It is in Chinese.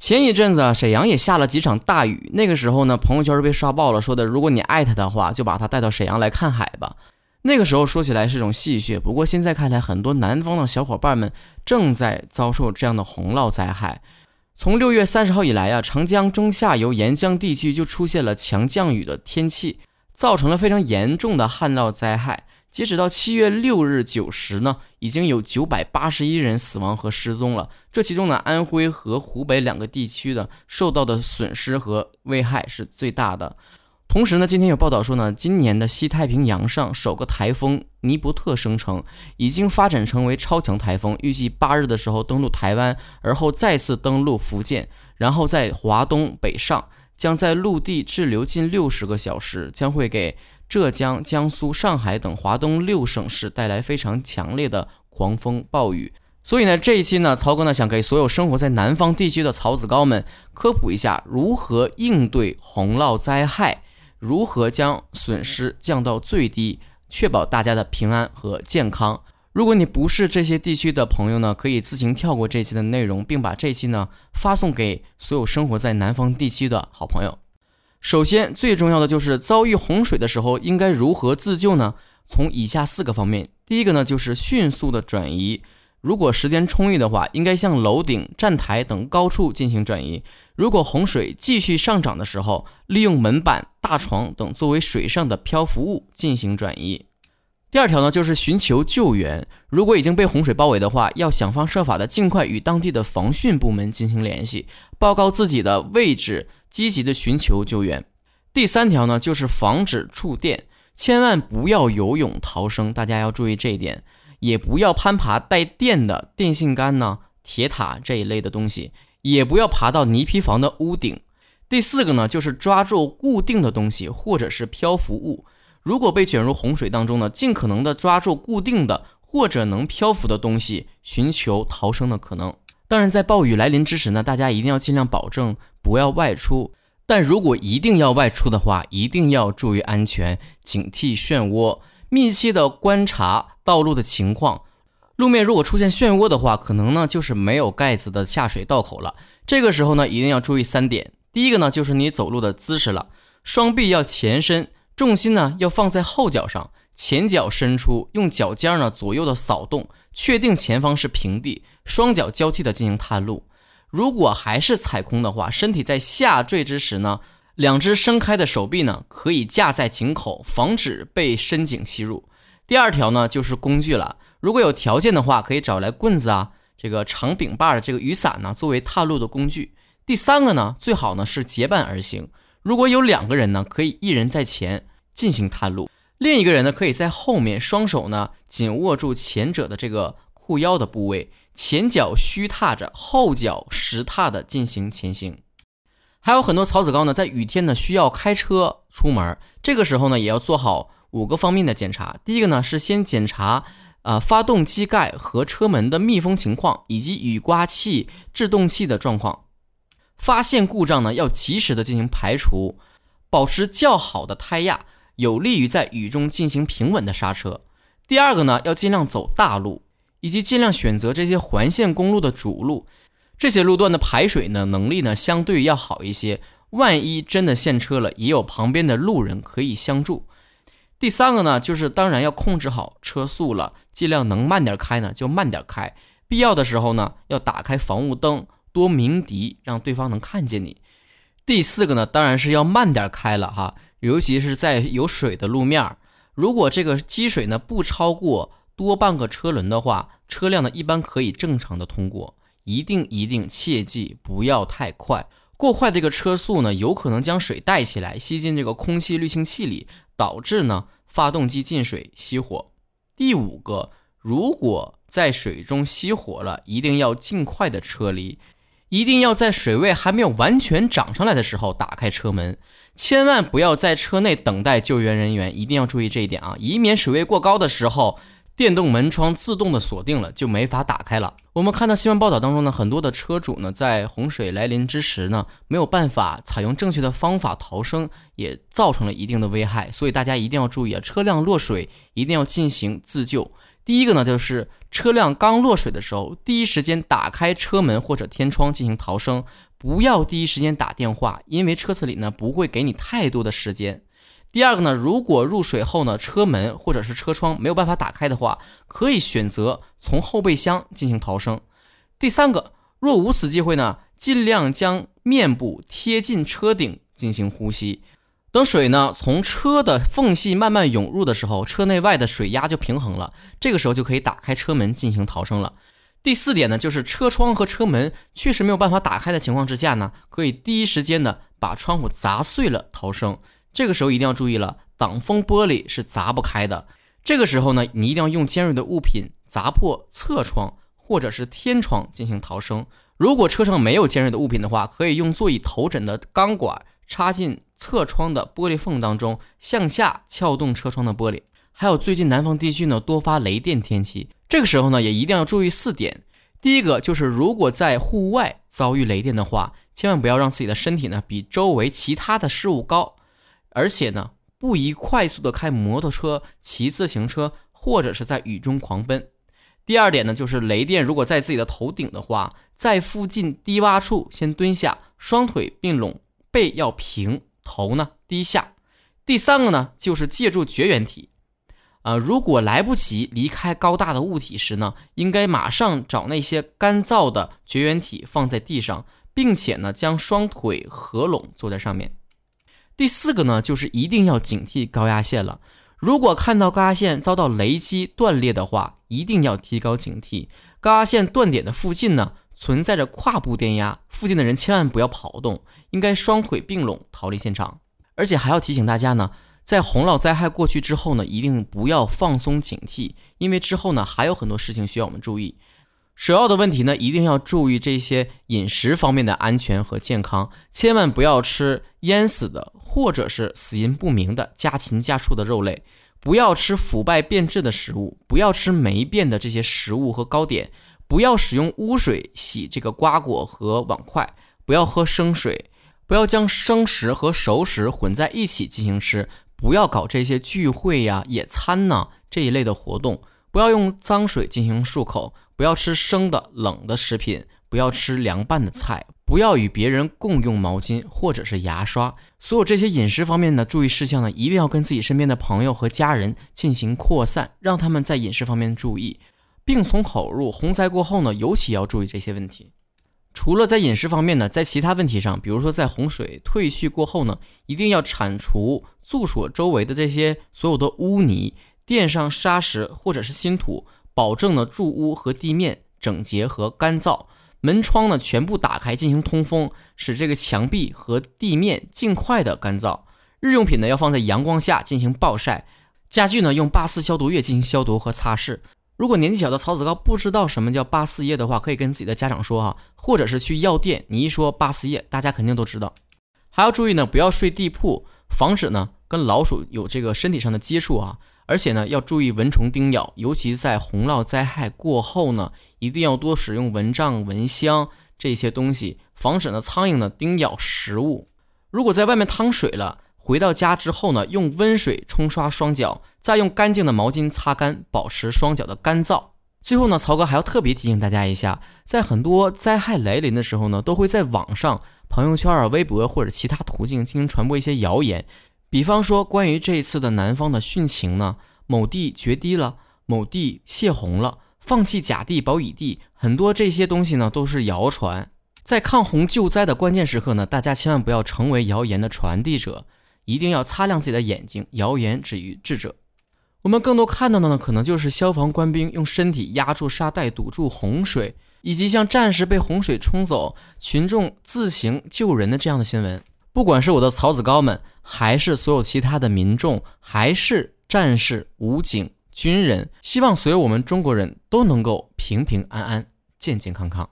前一阵子啊，沈阳也下了几场大雨，那个时候呢，朋友圈是被刷爆了，说的如果你爱他的话，就把他带到沈阳来看海吧。那个时候说起来是种戏谑，不过现在看来，很多南方的小伙伴们正在遭受这样的洪涝灾害。从六月三十号以来啊，长江中下游沿江地区就出现了强降雨的天气，造成了非常严重的旱涝灾害。截止到七月六日九时呢，已经有九百八十一人死亡和失踪了。这其中呢，安徽和湖北两个地区的受到的损失和危害是最大的。同时呢，今天有报道说呢，今年的西太平洋上首个台风尼伯特生成，已经发展成为超强台风，预计八日的时候登陆台湾，而后再次登陆福建，然后在华东北上，将在陆地滞留近六十个小时，将会给。浙江、江苏、上海等华东六省市带来非常强烈的狂风暴雨，所以呢，这一期呢，曹哥呢想给所有生活在南方地区的曹子高们科普一下如何应对洪涝灾害，如何将损失降到最低，确保大家的平安和健康。如果你不是这些地区的朋友呢，可以自行跳过这期的内容，并把这期呢发送给所有生活在南方地区的好朋友。首先，最重要的就是遭遇洪水的时候应该如何自救呢？从以下四个方面，第一个呢就是迅速的转移，如果时间充裕的话，应该向楼顶、站台等高处进行转移。如果洪水继续上涨的时候，利用门板、大床等作为水上的漂浮物进行转移。第二条呢就是寻求救援，如果已经被洪水包围的话，要想方设法的尽快与当地的防汛部门进行联系，报告自己的位置。积极的寻求救援。第三条呢，就是防止触电，千万不要游泳逃生，大家要注意这一点，也不要攀爬带电的电线杆呢、铁塔这一类的东西，也不要爬到泥坯房的屋顶。第四个呢，就是抓住固定的东西或者是漂浮物，如果被卷入洪水当中呢，尽可能的抓住固定的或者能漂浮的东西，寻求逃生的可能。当然，在暴雨来临之时呢，大家一定要尽量保证不要外出。但如果一定要外出的话，一定要注意安全，警惕漩涡，密切的观察道路的情况。路面如果出现漩涡的话，可能呢就是没有盖子的下水道口了。这个时候呢，一定要注意三点。第一个呢，就是你走路的姿势了，双臂要前伸，重心呢要放在后脚上，前脚伸出，用脚尖呢左右的扫动。确定前方是平地，双脚交替的进行探路。如果还是踩空的话，身体在下坠之时呢，两只伸开的手臂呢可以架在井口，防止被深井吸入。第二条呢就是工具了，如果有条件的话，可以找来棍子啊，这个长柄把的这个雨伞呢作为踏路的工具。第三个呢最好呢是结伴而行，如果有两个人呢，可以一人在前进行探路。另一个人呢，可以在后面，双手呢紧握住前者的这个裤腰的部位，前脚虚踏着，后脚实踏的进行前行。还有很多曹子高呢，在雨天呢需要开车出门，这个时候呢也要做好五个方面的检查。第一个呢是先检查啊发动机盖和车门的密封情况，以及雨刮器、制动器的状况。发现故障呢要及时的进行排除，保持较好的胎压。有利于在雨中进行平稳的刹车。第二个呢，要尽量走大路，以及尽量选择这些环线公路的主路，这些路段的排水呢能力呢相对要好一些。万一真的陷车了，也有旁边的路人可以相助。第三个呢，就是当然要控制好车速了，尽量能慢点开呢就慢点开，必要的时候呢要打开防雾灯，多鸣笛，让对方能看见你。第四个呢，当然是要慢点开了哈。尤其是在有水的路面，如果这个积水呢不超过多半个车轮的话，车辆呢一般可以正常的通过。一定一定切记不要太快，过快这个车速呢，有可能将水带起来，吸进这个空气滤清器里，导致呢发动机进水熄火。第五个，如果在水中熄火了，一定要尽快的撤离。一定要在水位还没有完全涨上来的时候打开车门，千万不要在车内等待救援人员。一定要注意这一点啊，以免水位过高的时候，电动门窗自动的锁定了，就没法打开了。我们看到新闻报道当中呢，很多的车主呢，在洪水来临之时呢，没有办法采用正确的方法逃生，也造成了一定的危害。所以大家一定要注意啊，车辆落水一定要进行自救。第一个呢，就是车辆刚落水的时候，第一时间打开车门或者天窗进行逃生，不要第一时间打电话，因为车子里呢不会给你太多的时间。第二个呢，如果入水后呢，车门或者是车窗没有办法打开的话，可以选择从后备箱进行逃生。第三个，若无此机会呢，尽量将面部贴近车顶进行呼吸。等水呢从车的缝隙慢慢涌入的时候，车内外的水压就平衡了，这个时候就可以打开车门进行逃生了。第四点呢，就是车窗和车门确实没有办法打开的情况之下呢，可以第一时间呢把窗户砸碎了逃生。这个时候一定要注意了，挡风玻璃是砸不开的。这个时候呢，你一定要用尖锐的物品砸破侧窗或者是天窗进行逃生。如果车上没有尖锐的物品的话，可以用座椅头枕的钢管插进侧窗的玻璃缝当中，向下撬动车窗的玻璃。还有最近南方地区呢多发雷电天气，这个时候呢也一定要注意四点。第一个就是如果在户外遭遇雷电的话，千万不要让自己的身体呢比周围其他的事物高。而且呢，不宜快速的开摩托车、骑自行车，或者是在雨中狂奔。第二点呢，就是雷电如果在自己的头顶的话，在附近低洼处先蹲下，双腿并拢，背要平，头呢低下。第三个呢，就是借助绝缘体。呃，如果来不及离开高大的物体时呢，应该马上找那些干燥的绝缘体放在地上，并且呢，将双腿合拢坐在上面。第四个呢，就是一定要警惕高压线了。如果看到高压线遭到雷击断裂的话，一定要提高警惕。高压线断点的附近呢，存在着跨步电压，附近的人千万不要跑动，应该双腿并拢逃离现场。而且还要提醒大家呢，在洪涝灾害过去之后呢，一定不要放松警惕，因为之后呢还有很多事情需要我们注意。首要的问题呢，一定要注意这些饮食方面的安全和健康，千万不要吃淹死的或者是死因不明的家禽家畜的肉类，不要吃腐败变质的食物，不要吃霉变的这些食物和糕点，不要使用污水洗这个瓜果和碗筷，不要喝生水，不要将生食和熟食混在一起进行吃，不要搞这些聚会呀、野餐呐这一类的活动，不要用脏水进行漱口。不要吃生的、冷的食品，不要吃凉拌的菜，不要与别人共用毛巾或者是牙刷。所有这些饮食方面的注意事项呢，一定要跟自己身边的朋友和家人进行扩散，让他们在饮食方面注意。病从口入，洪灾过后呢，尤其要注意这些问题。除了在饮食方面呢，在其他问题上，比如说在洪水退去过后呢，一定要铲除住所周围的这些所有的污泥，垫上沙石或者是新土。保证呢住屋和地面整洁和干燥，门窗呢全部打开进行通风，使这个墙壁和地面尽快的干燥。日用品呢要放在阳光下进行暴晒，家具呢用八四消毒液进行消毒和擦拭。如果年纪小的曹子高不知道什么叫八四液的话，可以跟自己的家长说哈，或者是去药店，你一说八四液，大家肯定都知道。还要注意呢，不要睡地铺，防止呢跟老鼠有这个身体上的接触啊。而且呢，要注意蚊虫叮咬，尤其在洪涝灾害过后呢，一定要多使用蚊帐、蚊香这些东西，防止呢苍蝇呢叮咬食物。如果在外面趟水了，回到家之后呢，用温水冲刷双脚，再用干净的毛巾擦干，保持双脚的干燥。最后呢，曹哥还要特别提醒大家一下，在很多灾害来临的时候呢，都会在网上、朋友圈啊、微博或者其他途径进行传播一些谣言。比方说，关于这一次的南方的汛情呢，某地决堤了，某地泄洪了，放弃甲地保乙地，很多这些东西呢都是谣传。在抗洪救灾的关键时刻呢，大家千万不要成为谣言的传递者，一定要擦亮自己的眼睛，谣言止于智者。我们更多看到的呢，可能就是消防官兵用身体压住沙袋堵住洪水，以及像战士被洪水冲走，群众自行救人的这样的新闻。不管是我的曹子高们，还是所有其他的民众，还是战士、武警、军人，希望所有我们中国人都能够平平安安、健健康康。